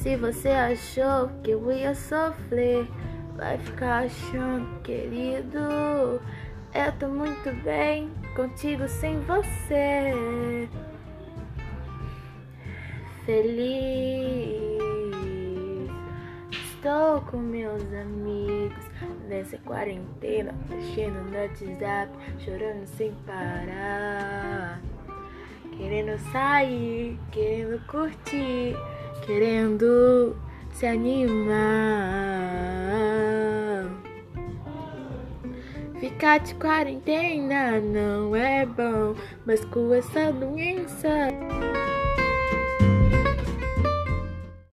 Se você achou que eu ia sofrer, vai ficar achando, querido. Eu tô muito bem contigo sem você. Feliz. Estou com meus amigos nessa quarentena, mexendo no WhatsApp, chorando sem parar. Querendo sair, querendo curtir, querendo se animar. Ficar de quarentena não é bom, mas com essa doença.